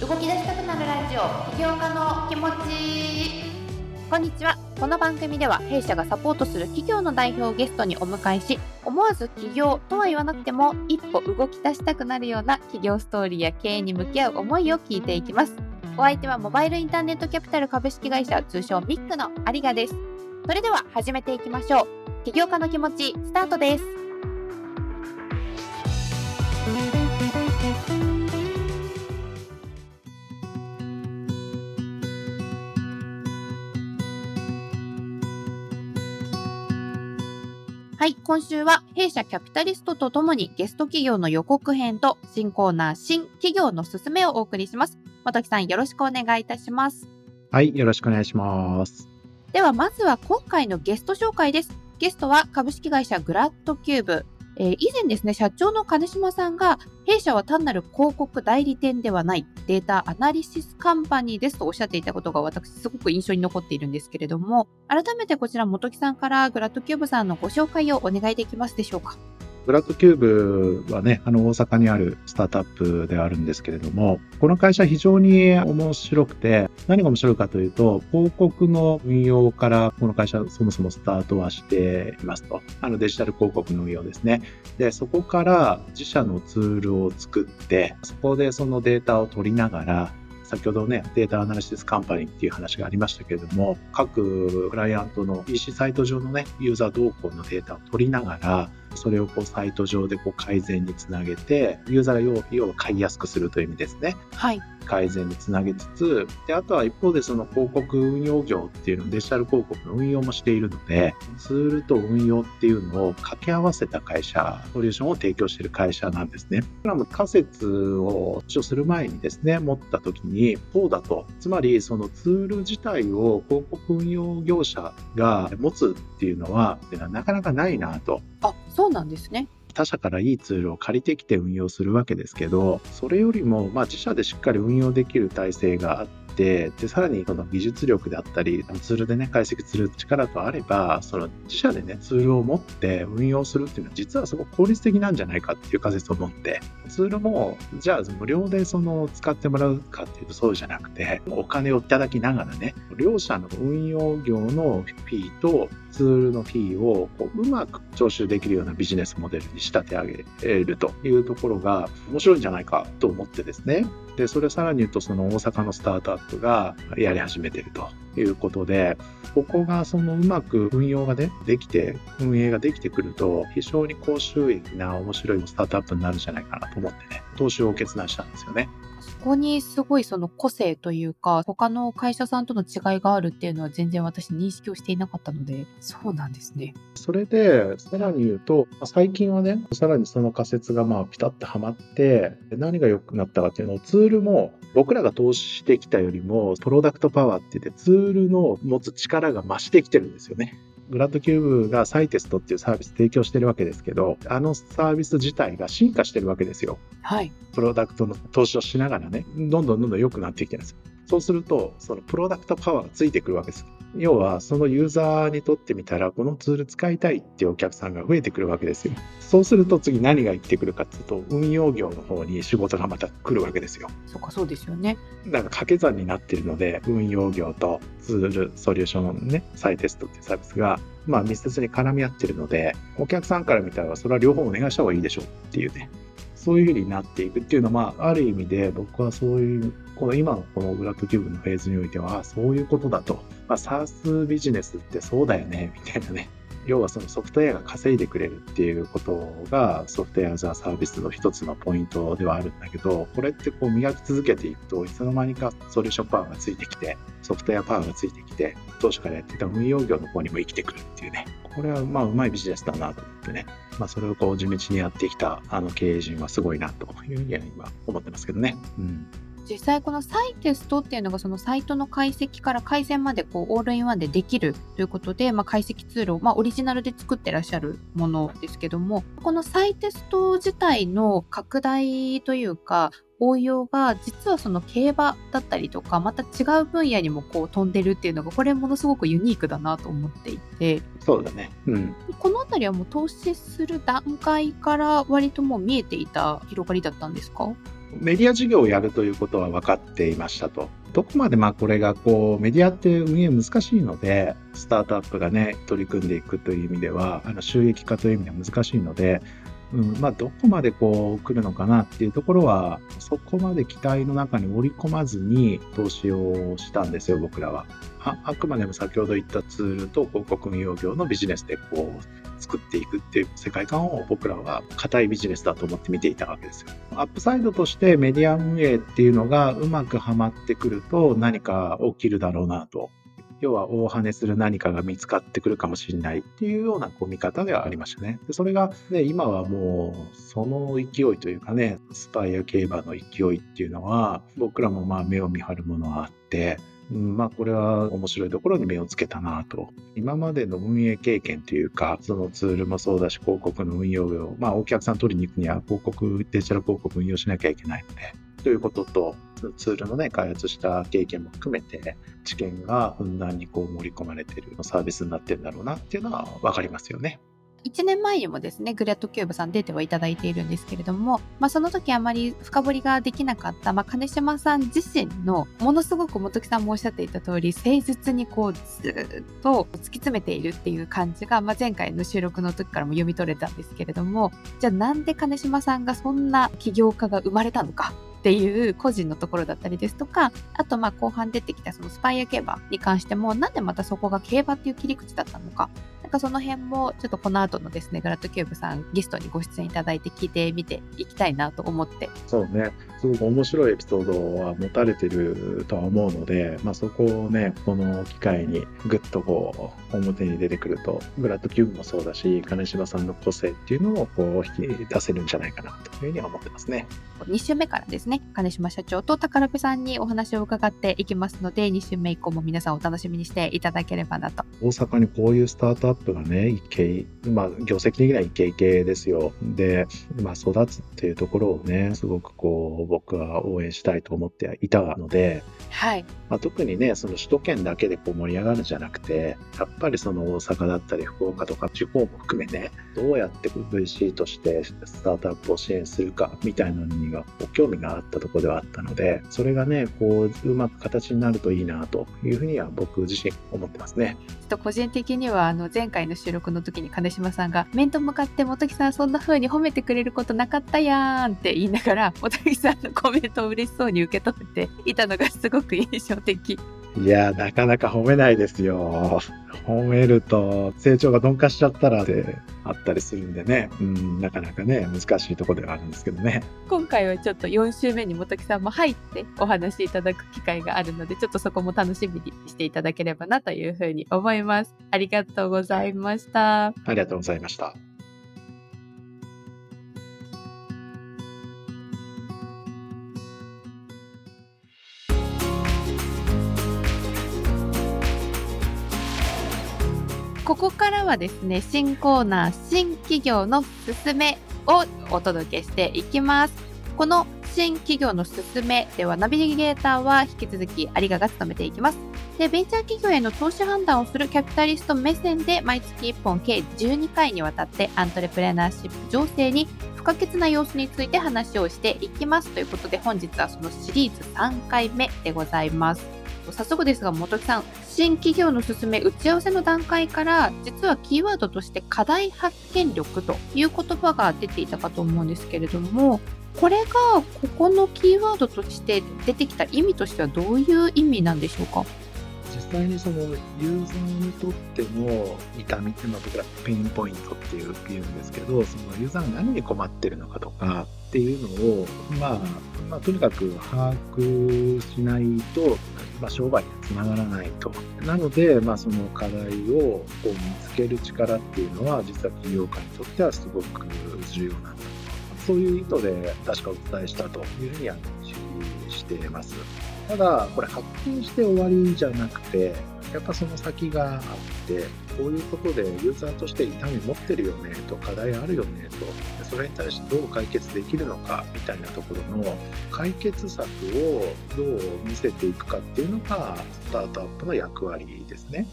動き出したくなるラジオ起業家の気持ち。こんにちは。この番組では弊社がサポートする企業の代表をゲストにお迎えし思わず起業とは言わなくても一歩動き出したくなるような企業ストーリーや経営に向き合う思いを聞いていきます。お相手はモバイルインターネットキャピタル株式会社通称ミックの有賀です。それでは始めていきましょう。起業家の気持ちスタートです。はい、今週は弊社キャピタリストとともにゲスト企業の予告編と新コーナー新企業のすすめをお送りします。本木さんよろしくお願いいたします。はい、よろしくお願いします。ではまずは今回のゲスト紹介です。ゲストは株式会社グラッドキューブえー、以前ですね、社長の金島さんが、弊社は単なる広告代理店ではないデータアナリシスカンパニーですとおっしゃっていたことが私すごく印象に残っているんですけれども、改めてこちら本木さんからグラッドキューブさんのご紹介をお願いできますでしょうか？ブラッドキューブはね、あの大阪にあるスタートアップではあるんですけれども、この会社非常に面白くて、何が面白いかというと、広告の運用からこの会社そもそもスタートはしていますと。あのデジタル広告の運用ですね。で、そこから自社のツールを作って、そこでそのデータを取りながら、先ほどね、データアナリシスカンパニーっていう話がありましたけれども、各クライアントの EC サイト上のね、ユーザー動向のデータを取りながら、それをこうサイト上でこう改善につなげて、ユーザーが要は買いやすくするという意味ですね。はい。改善につなげつつ、で、あとは一方でその広告運用業っていうの、デジタル広告の運用もしているので、ツールと運用っていうのを掛け合わせた会社、ソリューションを提供している会社なんですね。これはも仮説を主張する前にですね、持った時に、そうだと。つまり、そのツール自体を広告運用業者が持つっていうのは、なかなかないなと。あ、そうなんですね。他社からいいツールを借りてきて運用するわけですけど、それよりも、まあ、自社でしっかり運用できる体制があって、で、さらにその技術力であったり、ツールでね、解析する力とあれば、その自社でね、ツールを持って運用するっていうのは、実はすごく効率的なんじゃないかっていう仮説を持って、ツールも、じゃあ無料でその使ってもらうかっていうとそうじゃなくて、お金をいただきながらね、両社の運用業のフィーとツールのフィーをこううまく徴収できるようなビジネスモデルに仕立て上げるというところが面白いんじゃないかと思ってですね。で、それさらに言うとその大阪のスタートアップがやり始めているということで、ここがそのうまく運用がね、できて、運営ができてくると、非常に高収益な面白いスタートアップになるんじゃないかなと思ってね、投資を決断したんですよね。そこにすごいその個性というか、他の会社さんとの違いがあるっていうのは全然私認識をしていなかったので、そうなんですね。それで、さらに言うと、最近はね、さらにその仮説がまあピタッとはまって、何が良くなったかっていうのをツールも僕らが投資してきたよりも、プロダクトパワーって言ってツールの持つ力が増してきてるんですよね。グラッドキューブがサイテストっていうサービス提供してるわけですけど、あのサービス自体が進化してるわけですよ。はい。プロダクトの投資をしながらね、どんどんどんどん良くなってきてるんです。そうすると、そのプロダクトパワーがついてくるわけです。要は、そのユーザーにとってみたら、このツール使いたいっていうお客さんが増えてくるわけですよ。そうすると次何が言ってくるかっていうと、運用業の方に仕事がまた来るわけですよ。そうか、そうですよね。だから掛け算になっているので、運用業とツール、ソリューションのね、サイテストっていうサービスが、まあ密接に絡み合ってるので、お客さんから見たらそれは両方お願いした方がいいでしょうっていうね。そういうふうになっていくっていうのは、まあ、ある意味で僕はそういう、この今のこのブラックキューブのフェーズにおいては、そういうことだと。まあ、SARS ビジネスってそうだよね、みたいなね。要はそのソフトウェアが稼いでくれるっていうことがソフトウェアザサービスの一つのポイントではあるんだけど、これってこう磨き続けていくといつの間にかソリューションパワーがついてきて、ソフトウェアパワーがついてきて、当初からやってた運用業の方にも生きてくるっていうね。これはまあうまいビジネスだなと思ってね。まあそれをこう地道にやってきたあの経営陣はすごいなというふうには今思ってますけどね。うん。実際このサイテストっていうのがそのサイトの解析から改善までこうオールインワンでできるということで、まあ、解析ツールを、まあ、オリジナルで作ってらっしゃるものですけどもこのサイテスト自体の拡大というか応用が実はその競馬だったりとかまた違う分野にもこう飛んでるっていうのがこれものすごくユニークだなと思っていて。そうだね、うん、この辺りはもう投資する段階から割ともう見えていた広がりだったんですか？メディア事業をやるということは分かっていましたと。どこまでまあこれがこうメディアって運営難しいので、スタートアップがね、取り組んでいくという意味では、あの収益化という意味では難しいので、うんまあ、どこまでこう来るのかなっていうところは、そこまで期待の中に織り込まずに投資をしたんですよ、僕らは。ああくまでも先ほど言ったツールと広告運用業のビジネスでこう作っていくっていう世界観を僕らは固いビジネスだと思って見ていたわけですよ。アップサイドとしてメディア運営っていうのがうまくはまってくると何か起きるだろうなと要は大跳ねする何かが見つかってくるかもしれないっていうようなこう見方ではありましたね。でそれが、ね、今はもうその勢いというかね、スパイア競馬の勢いっていうのは僕らもまあ目を見張るものはあって、うん、まあこれは面白いところに目をつけたなと。今までの運営経験というか、そのツールもそうだし、広告の運用を、まあお客さん取りに行くには広告、デジタル広告運用しなきゃいけないので、ということと、ツールのね、開発した経験も含めて、知見がふんだんにこう盛り込まれてるサービスになってるんだろうなっていうのは分かりますよね。1年前にもですね、グレッドキューブさん出てはいただいているんですけれども、まあ、その時あまり深掘りができなかった、まあ、金島さん自身のものすごく本木さんもおっしゃっていた通り、誠実にこうずっと突き詰めているっていう感じが、まあ、前回の収録の時からも読み取れたんですけれども、じゃあなんで金島さんがそんな起業家が生まれたのか？っていう個人のところだったりですとか、あとまあ後半出てきたそのスパイア競馬に関しても、なんでまたそこが競馬っていう切り口だったのか、かその辺もちょっとこの後のですね、グラッドキューブさんゲストにご出演いただいて聞いてみていきたいなと思って。そうね。すごく面白いエピソードは持たれてるとは思うので、まあ、そこをね、この機会にぐっとこう、表に出てくると、ブラッドキューブもそうだし、金柴さんの個性っていうのをこう引き出せるんじゃないかなというふうには思ってますね。2週目からですね、金島社長と宝部さんにお話を伺っていきますので、2週目以降も皆さんお楽しみにしていただければなと。大阪にこういうスタートアップがね、イケまあ、業績的にはイケイケですよ。で、まあ、育つっていうところをね、すごくこう、僕は応援したいと思っていたので、はいまあ、特にねその首都圏だけでこう盛り上がるんじゃなくてやっぱりその大阪だったり福岡とか地方も含めねどうやって VC としてスタートアップを支援するかみたいなのには興味があったところではあったのでそれがねこううまく形になるといいなというふうには僕自身思ってますね。ちょっと個人的にはあの前回の収録の時に金島さんが面と向かって本木さんそんな風に褒めてくれることなかったやんって言いながら本木さんのコメントを嬉しそうに受け取っていたのがすごく印象的。いや、なかなか褒めないですよ。褒めると成長が鈍化しちゃったらってあったりするんでね、うん、なかなかね、難しいところではあるんですけどね。今回はちょっと4週目に本木さんも入ってお話しいただく機会があるので、ちょっとそこも楽しみにしていただければなというふうに思います。ありがとうございました。ありがとうございました。ここからはですね、新コーナー、新企業のすすめをお届けしていきます。この新企業のすすめでは、ナビゲーターは引き続き有賀が務めていきます。で、ベンチャー企業への投資判断をするキャピタリスト目線で、毎月1本計12回にわたってアントレプレナーシップ情勢に不可欠な様子について話をしていきます。ということで、本日はそのシリーズ3回目でございます。早速ですが、本木さん、新企業の勧め打ち合わせの段階から、実はキーワードとして課題発見力という言葉が出ていたかと思うんですけれども、これがここのキーワードとして出てきた意味としてはどういう意味なんでしょうか？実際にそのユーザーにとっての痛みっていうのは僕ら pain point っていう言うんですけどそのユーザーが何に困ってるのかとかっていうのを、まあ、まあ、とにかく把握しないと、まあ、商売につながらないと。なので、まあ、その課題をこう見つける力っていうのは実は企業家にとってはすごく重要なんだそういう意図で確かお伝えしたというふうには認識しています。ただ、これ発見して終わりじゃなくて、やっぱその先があって、こういうことでユーザーとして痛み持ってるよねと、課題あるよねと、それに対してどう解決できるのかみたいなところの解決策をどう見せていくかっていうのが、スタートアップの役割ですね。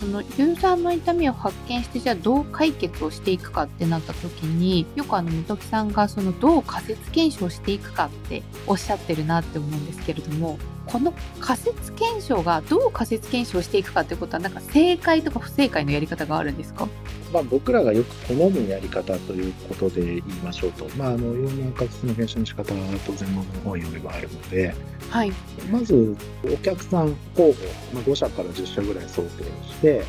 そのユーザーの痛みを発見してじゃあどう解決をしていくかってなった時によくあの元木さんがそのどう仮説検証していくかっておっしゃってるなって思うんですけれどもこの仮説検証がどう仮説検証していくかってことはなんか正解とか不正解のやり方があるんですか？まあ、僕らがよく好むやり方ということで言いましょうと、まあ、あのいろんな仮説の検証の仕方は当然の本読めばあるので、はい、まずお客さん候補、まあ、5社から10社ぐらい想定して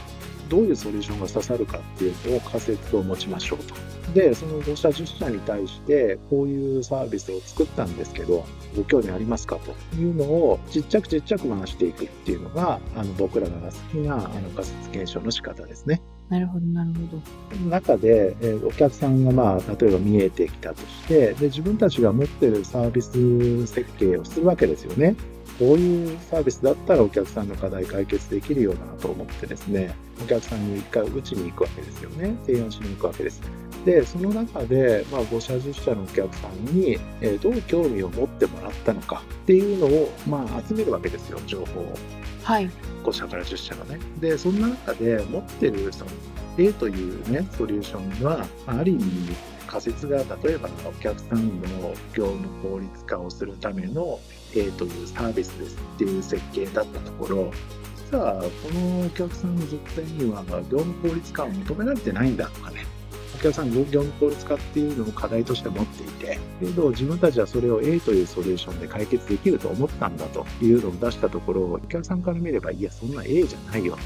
どういうソリューションが刺さるかっていうのを仮説を持ちましょうと。で、その5社、10社に対して、こういうサービスを作ったんですけど、ご興味ありますかというのを、ちっちゃくちっちゃく回していくっていうのが、あの僕らが好きなあの仮説検証の仕方ですね。なるほど、なるほど。中で、えー、お客さんが、まあ、例えば見えてきたとして、で、自分たちが持ってるサービス設計をするわけですよね。こういうサービスだったらお客さんの課題解決できるようだなと思ってですね、お客さんに一回打ちに行くわけですよね。提案しに行くわけです。で、その中で、まあ、5社10社のお客さんに、えー、どう興味を持ってもらったのかっていうのを、まあ、集めるわけですよ、情報を。はい。5社から10社がね。で、そんな中で持ってるその A というね、ソリューションは、ある意味、仮説が例えばお客さんの業務効率化をするための A というサービスですっていう設計だったところ実はこのお客さんの属性には業務効率化を求められてないんだとかねさん業務効率化っていうのを課題として持っていてけど自分たちはそれを A というソリューションで解決できると思ったんだというのを出したところお客さんから見ればいやそんな A じゃないよと。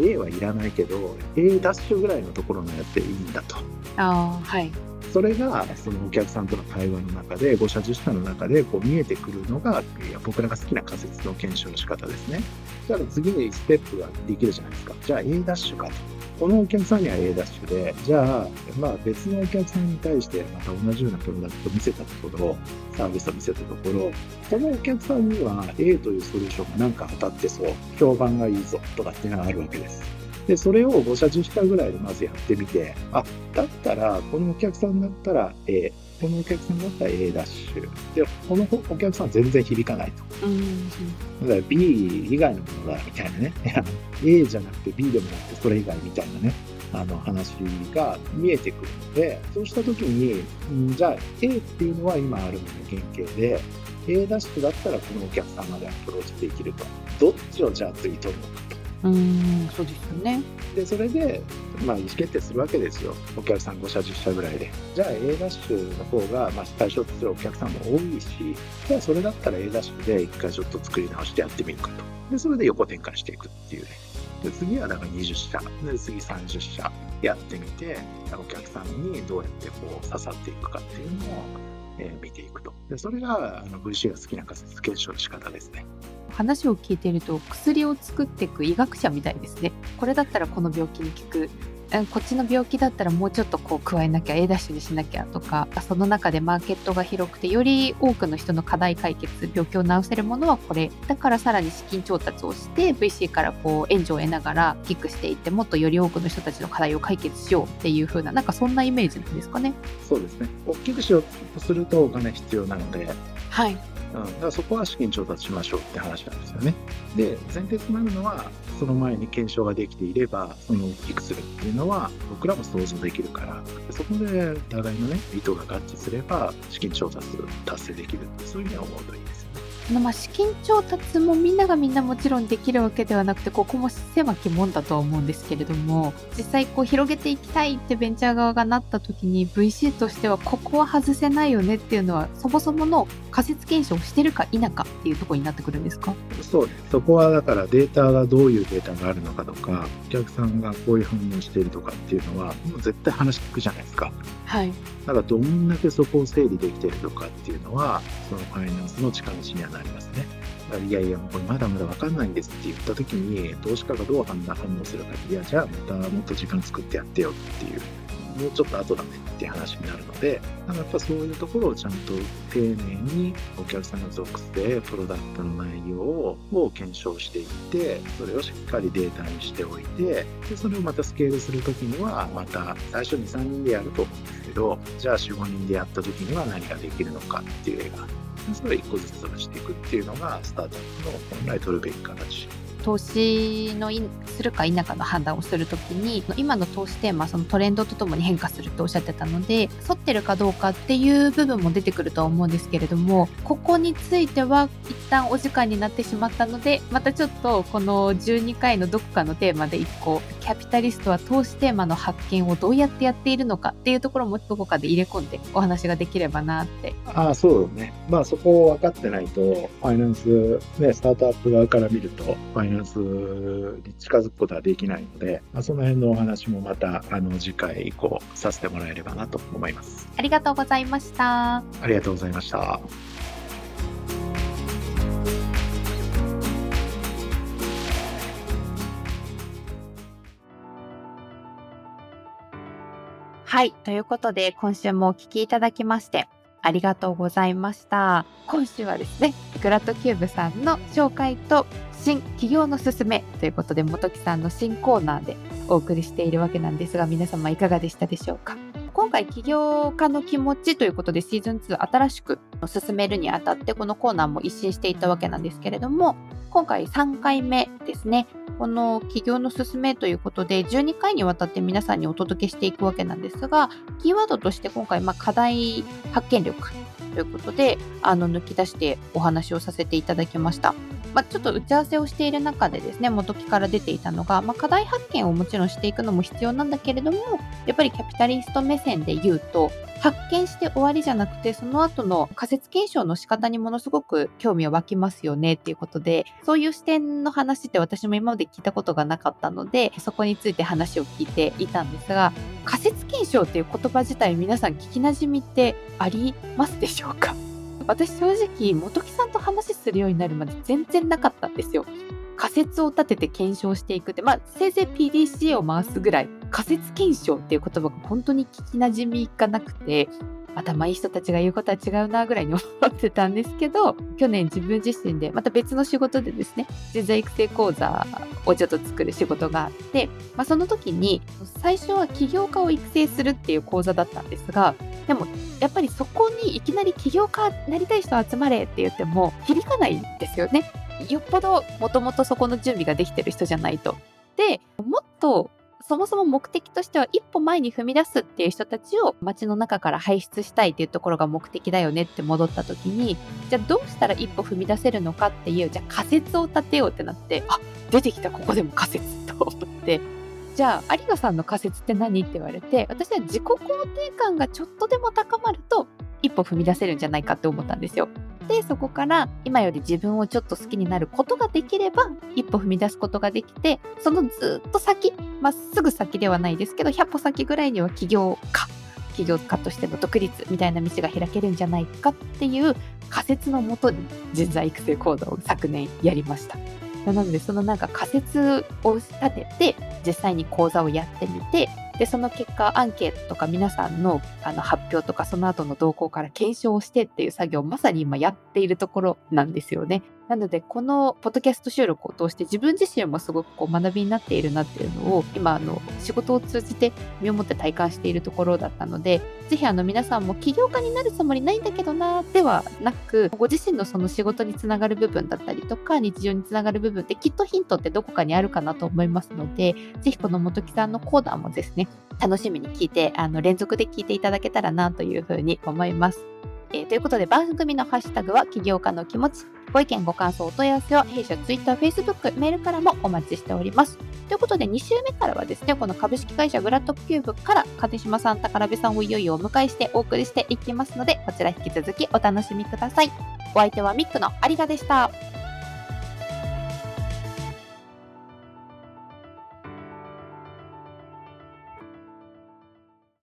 A はいらないけど A ダッシュぐらいのところのやっていいんだと。あはい。それがそのお客さんとの対話の中で5社10社の中でこう見えてくるのが僕らが好きな仮説の検証の仕方ですね。じゃあ次にステップができるじゃないですか。じゃあ A ダッシュかと。このお客さんには A ダッシュで、じゃあ、まあ別のお客さんに対してまた同じようなプロダクトを見せたところ、サービスを見せたところ、このお客さんには A というソリューションがなんか当たってそう、評判がいいぞとかっていうのがあるわけです。で、それを5社10社ぐらいでまずやってみて、あ、だったら、このお客さんだったら A、このお客さんだったら A ダッシュ。で、このお客さんは全然響かないと。うん、だから B 以外のものだみたいなね。A じゃなくて B でもなくてそれ以外みたいなね。あの話が見えてくるので、そうしたときに、んじゃあ A っていうのは今あるものの原型で、A ダッシュだったらこのお客さんまでアプローチできると。どっちをじゃあ次取るのかと。うんそうですよね。でそれで、まあ、意思決定するわけですよ。お客さん5社10社ぐらいで。じゃあ A ダッシュの方が、まあ、対象とするお客さんも多いしじゃあそれだったら A ダッシュで一回ちょっと作り直してやってみるかと。でそれで横展開していくっていうね。で次はだか20社。で次30社やってみてお客さんにどうやってこう刺さっていくかっていうのを、えー、見ていくと。でそれがあの VC が好きな仮説検証の仕方ですね。話を聞いていると薬を作っていく医学者みたいですね。これだったらこの病気に効くこっちの病気だったらもうちょっとこう加えなきゃ A ダッシュにしなきゃとかその中でマーケットが広くてより多くの人の課題解決病気を治せるものはこれ。だからさらに資金調達をして VC からこう援助を得ながらキックしていってもっとより多くの人たちの課題を解決しようっていう風ななんかそんなイメージなんですかね。そうですね。大きくしようとするとお金必要なのではい。うん、だからそこは資金調達しましょうって話なんですよね。で、前提となるのは、その前に検証ができていれば、その大きくするっていうのは、僕らも想像できるから、そこで互いのね、意図が合致すれば、資金調達達成できるって、そういうふうに思うといいですよね。まあ資金調達もみんながみんなもちろんできるわけではなくてここも狭き門だとは思うんですけれども実際こう広げていきたいってベンチャー側がなった時に VC としてはここは外せないよねっていうのはそもそもの仮説検証をしてるか否かっていうところになってくるんですか？そうですそこはだからデータがどういうデータがあるのかとかお客さんがこういう反応しているとかっていうのはもう絶対話聞くじゃないですか。はいだからどんだけそこを整理できてるのかっていうのはそのファイナンスの近道にはなりますね。いやいや、もうこれまだまだ分かんないんですって言った時に、投資家がどう反応するか、いや、じゃあまたもっと時間作ってやってよっていうもうちょっと後だねっていう話になるので、なんかやっぱそういうところをちゃんと丁寧にお客さんの属性、プロダクトの内容を検証していって、それをしっかりデータにしておいて、でそれをまたスケールするときには、また最初2、3人でやると思うんですけど、じゃあ4、5人でやったときには何ができるのかっていう絵が、それを1個ずつ出していくっていうのが、スタートアップの本来取るべき形。投資のするか否かの判断をするときに今の投資テーマそのトレンドとともに変化するとおっしゃってたので沿ってるかどうかっていう部分も出てくるとは思うんですけれどもここについては一旦お時間になってしまったのでまたちょっとこの12回のどこかのテーマで1個キャピタリストは投資テーマの発見をどうやってやっているのかっていうところもどこかで入れ込んでお話ができればなって。ああそうだね。まあそこを分かってないとファイナンスねスタートアップ側から見るとファイナンスに近づくことはできないので、まあ、その辺のお話もまたあの次回以降させてもらえればなと思います。ありがとうございました。ありがとうございました。はい。ということで、今週もお聞きいただきまして、ありがとうございました。今週はですね、グラッドキューブさんの紹介と新企業のすすめということで、元木さんの新コーナーでお送りしているわけなんですが、皆様いかがでしたでしょうか？今回起業家の気持ちということでシーズン2新しく進めるにあたってこのコーナーも一新していったわけなんですけれども今回3回目ですね。この起業の進めということで12回にわたって皆さんにお届けしていくわけなんですがキーワードとして今回ま課題発見力ということであの抜き出してお話をさせていただきました。まあ、ちょっと打ち合わせをしている中でですね元木から出ていたのが、まあ、課題発見をもちろんしていくのも必要なんだけれどもやっぱりキャピタリスト目線で言うと発見して終わりじゃなくて、その後の仮説検証の仕方にものすごく興味を湧きますよねっていうことで、そういう視点の話って私も今まで聞いたことがなかったので、そこについて話を聞いていたんですが、仮説検証っていう言葉自体皆さん聞きなじみってありますでしょうか？私正直元木さんと話するようになるまで全然なかったんですよ。仮説を立てて検証していくって、まあ、せいぜい PDCA を回すぐらい、仮説検証っていう言葉が本当に聞きなじみがなくて、頭いい人たちが言うことは違うなぐらいに思ってたんですけど、去年自分自身で、また別の仕事でですね、人材育成講座をちょっと作る仕事があって、まあ、その時に、最初は起業家を育成するっていう講座だったんですが、でも、やっぱりそこにいきなり起業家になりたい人集まれって言っても響かないんですよね。よっぽどもともとそこの準備ができてる人じゃないと。で、もっとそもそも目的としては一歩前に踏み出すっていう人たちを街の中から輩出したいっていうところが目的だよねって戻った時にじゃあどうしたら一歩踏み出せるのかっていうじゃあ仮説を立てようってなってあ出てきたここでも仮説と思って。じゃあ有賀さんの仮説って何って言われて私は自己肯定感がちょっとでも高まると一歩踏み出せるんじゃないかって思ったんですよ。でそこから今より自分をちょっと好きになることができれば一歩踏み出すことができてそのずっと先まっすぐ先ではないですけど100歩先ぐらいには起業家起業家としての独立みたいな道が開けるんじゃないかっていう仮説のもとに人材育成講座を昨年やりました。なのでそのなんか仮説を立てて実際に講座をやってみてでその結果アンケートとか皆さんのあの発表とかその後の動向から検証をしてっていう作業をまさに今やっているところなんですよね。なのでこのポッドキャスト収録を通して自分自身もすごくこう学びになっているなっていうのを今あの仕事を通じて身をもって体感しているところだったのでぜひあの皆さんも起業家になるつもりないんだけどなではなくご自身のその仕事につながる部分だったりとか日常につながる部分ってきっとヒントってどこかにあるかなと思いますのでぜひこの元木さんのコーナーもですね楽しみに聞いて、あの、連続で聞いていただけたらなというふうに思います。えー、ということで、番組のハッシュタグは起業家の気持ち。ご意見、ご感想、お問い合わせは弊社 Twitter、Facebook、メールからもお待ちしております。ということで、2週目からはですね、この株式会社グラッドキューブから金島さん、宝部さんをいよいよお迎えしてお送りしていきますので、こちら引き続きお楽しみください。お相手はミックの有賀でした。